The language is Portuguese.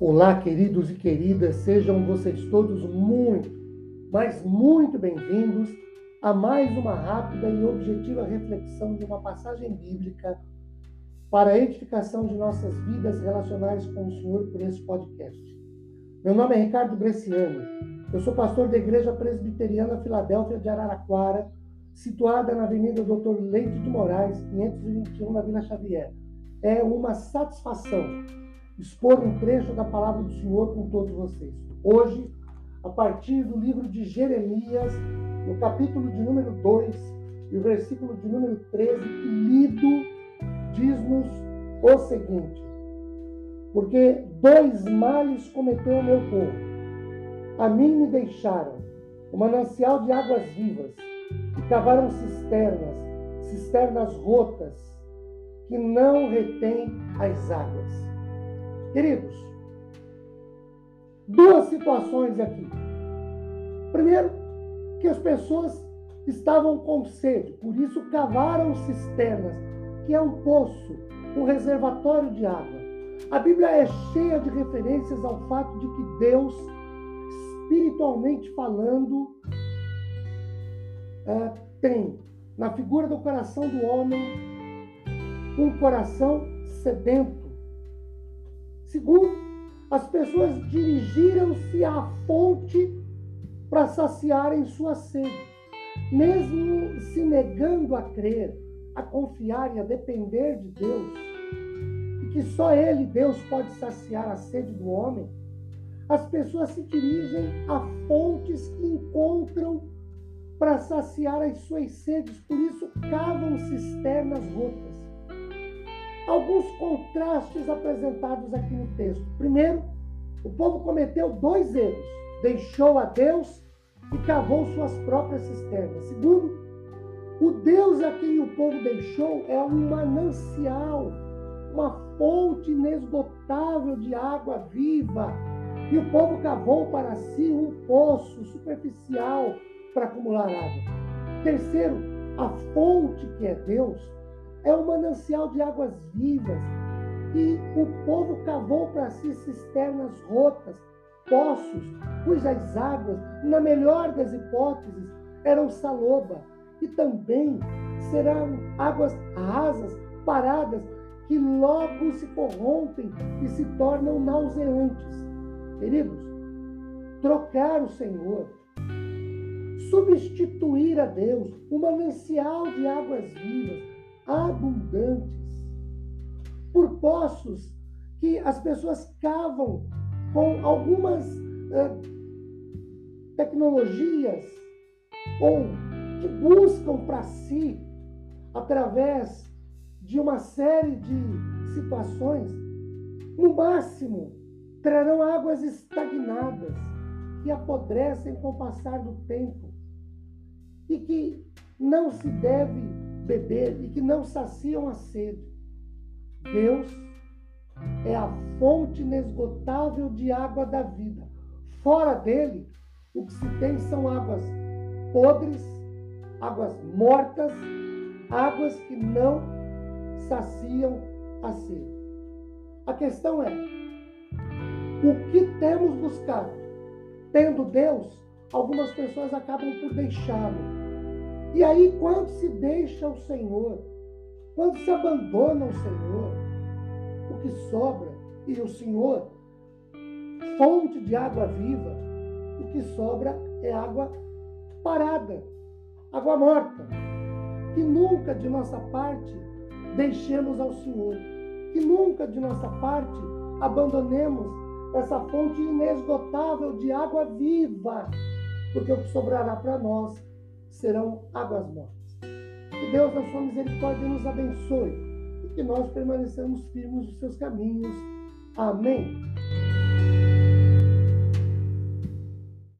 Olá, queridos e queridas, sejam vocês todos muito, mas muito bem-vindos a mais uma rápida e objetiva reflexão de uma passagem bíblica para a edificação de nossas vidas relacionais com o Senhor por esse podcast. Meu nome é Ricardo Bresciani, eu sou pastor da Igreja Presbiteriana Filadélfia de Araraquara, situada na Avenida Doutor Leite de Moraes, 521, na Vila Xavier. É uma satisfação expor um trecho da palavra do Senhor com todos vocês. Hoje, a partir do livro de Jeremias, no capítulo de número 2 e o versículo de número 13, que lido diz-nos o seguinte: Porque dois males cometeu o meu povo. A mim me deixaram o manancial de águas vivas e cavaram cisternas, cisternas rotas, que não retêm as águas. Queridos, duas situações aqui. Primeiro, que as pessoas estavam com sede, por isso cavaram cisternas, que é um poço, um reservatório de água. A Bíblia é cheia de referências ao fato de que Deus, espiritualmente falando, é, tem na figura do coração do homem um coração sedento Segundo, as pessoas dirigiram-se à fonte para saciarem sua sede, mesmo se negando a crer, a confiar e a depender de Deus, e que só Ele, Deus, pode saciar a sede do homem. As pessoas se dirigem a fontes que encontram para saciar as suas sedes, por isso cavam cisternas rotas alguns contrastes apresentados aqui no texto. Primeiro, o povo cometeu dois erros: deixou a Deus e cavou suas próprias cisternas. Segundo, o Deus a quem o povo deixou é um manancial, uma fonte inesgotável de água viva. E o povo cavou para si um poço superficial para acumular água. Terceiro, a fonte que é Deus é um manancial de águas vivas. E o povo cavou para si cisternas rotas, poços, cujas águas, na melhor das hipóteses, eram saloba. E também serão águas rasas, paradas, que logo se corrompem e se tornam nauseantes. Queridos, trocar o Senhor, substituir a Deus, o manancial de águas vivas, abundantes, por poços que as pessoas cavam com algumas eh, tecnologias ou que buscam para si, através de uma série de situações, no máximo trarão águas estagnadas que apodrecem com o passar do tempo e que não se deve beber e que não saciam a sede. Deus é a fonte inesgotável de água da vida. Fora dele, o que se tem são águas podres, águas mortas, águas que não saciam a sede. A questão é: o que temos buscado? Tendo Deus, algumas pessoas acabam por deixá-lo e aí, quando se deixa o Senhor, quando se abandona o Senhor, o que sobra, e o Senhor, fonte de água viva, o que sobra é água parada, água morta. Que nunca de nossa parte deixemos ao Senhor, que nunca de nossa parte abandonemos essa fonte inesgotável de água viva, porque o que sobrará para nós serão águas mortas. Que Deus, na sua misericórdia, nos abençoe e que nós permaneçamos firmes nos seus caminhos. Amém.